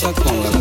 太爽了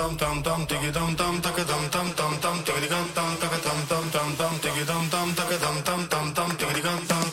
tam tam tam tiki tam tam taka tam tam tam tam tiki tam tam taka tam tam tam tam tiki tam tam taka tam tam tam tam tiki tam tam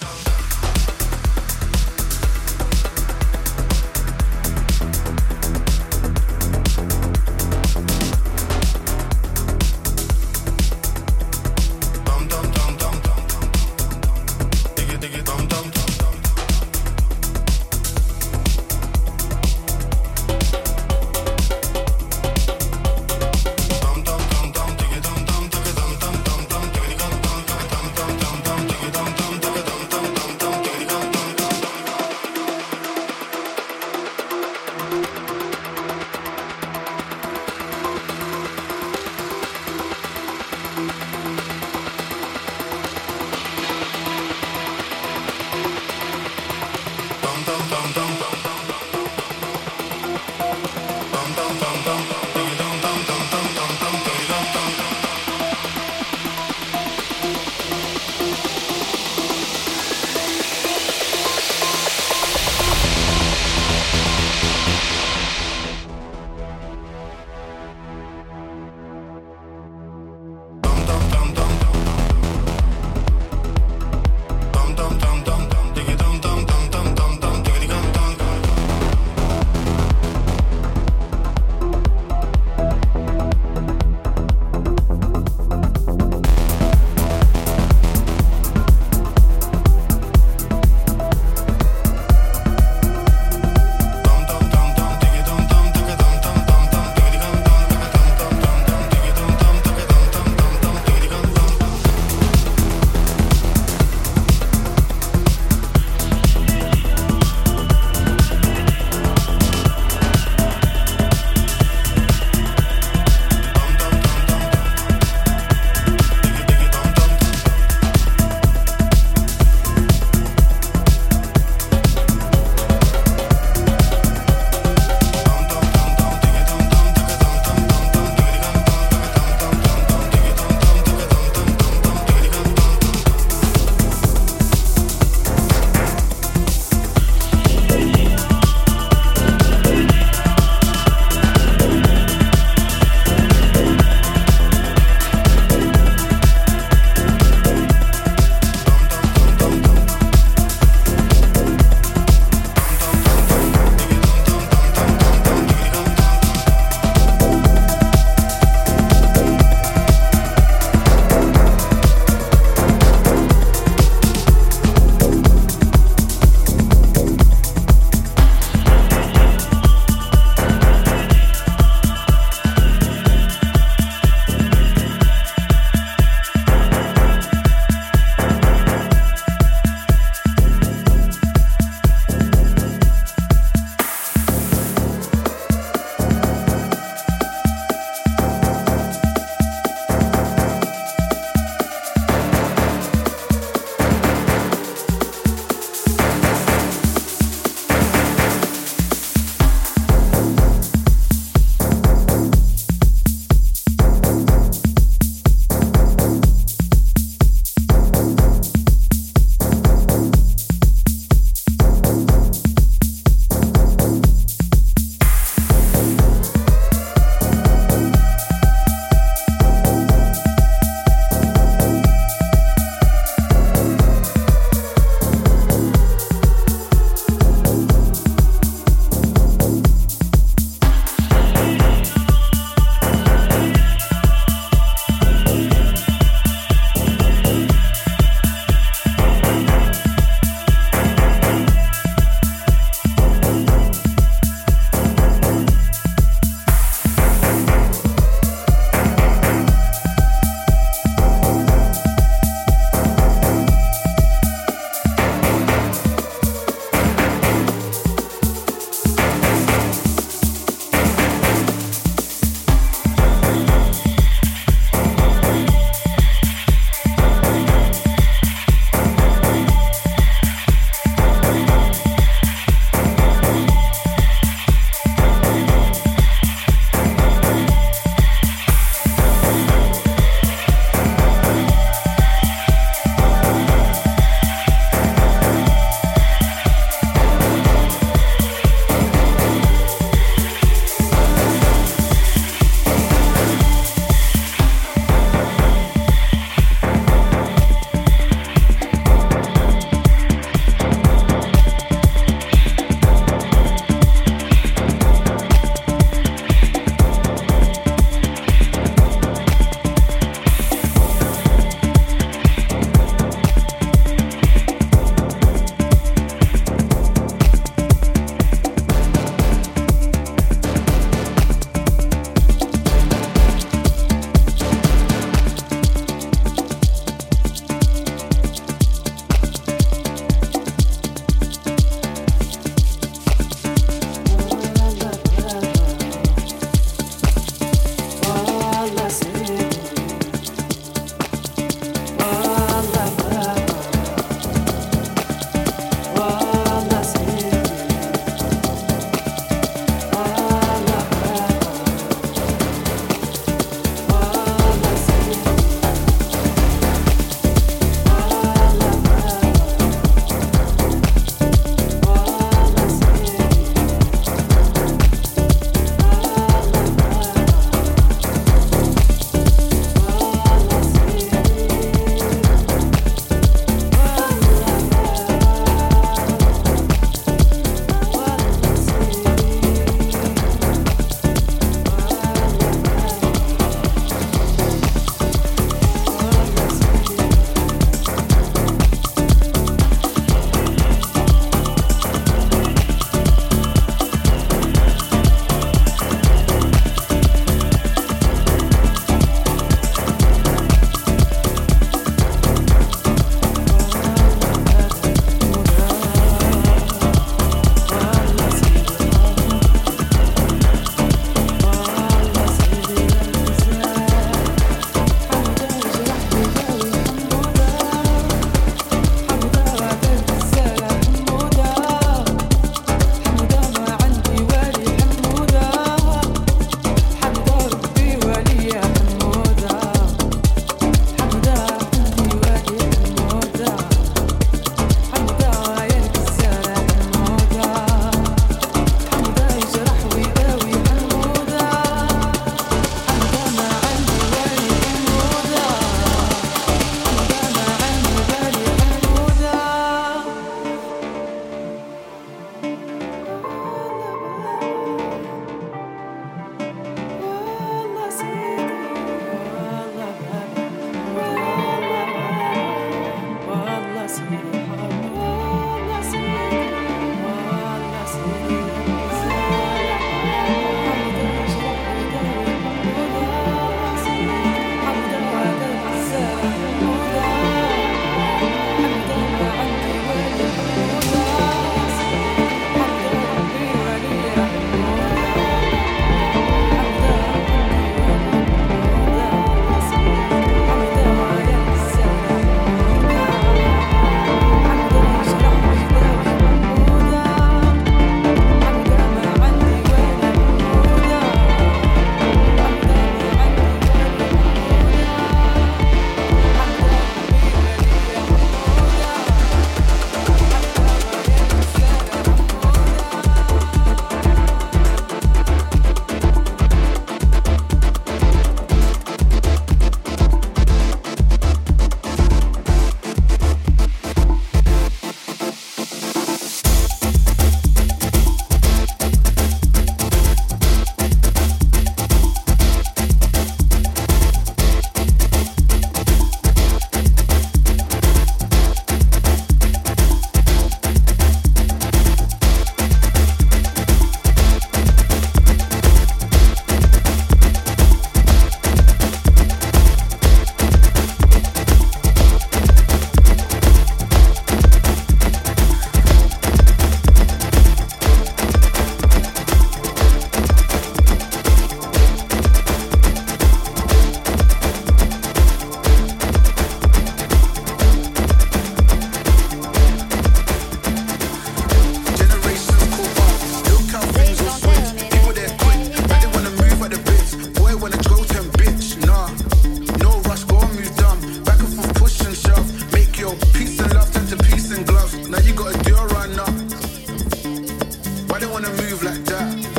Why they wanna move like that?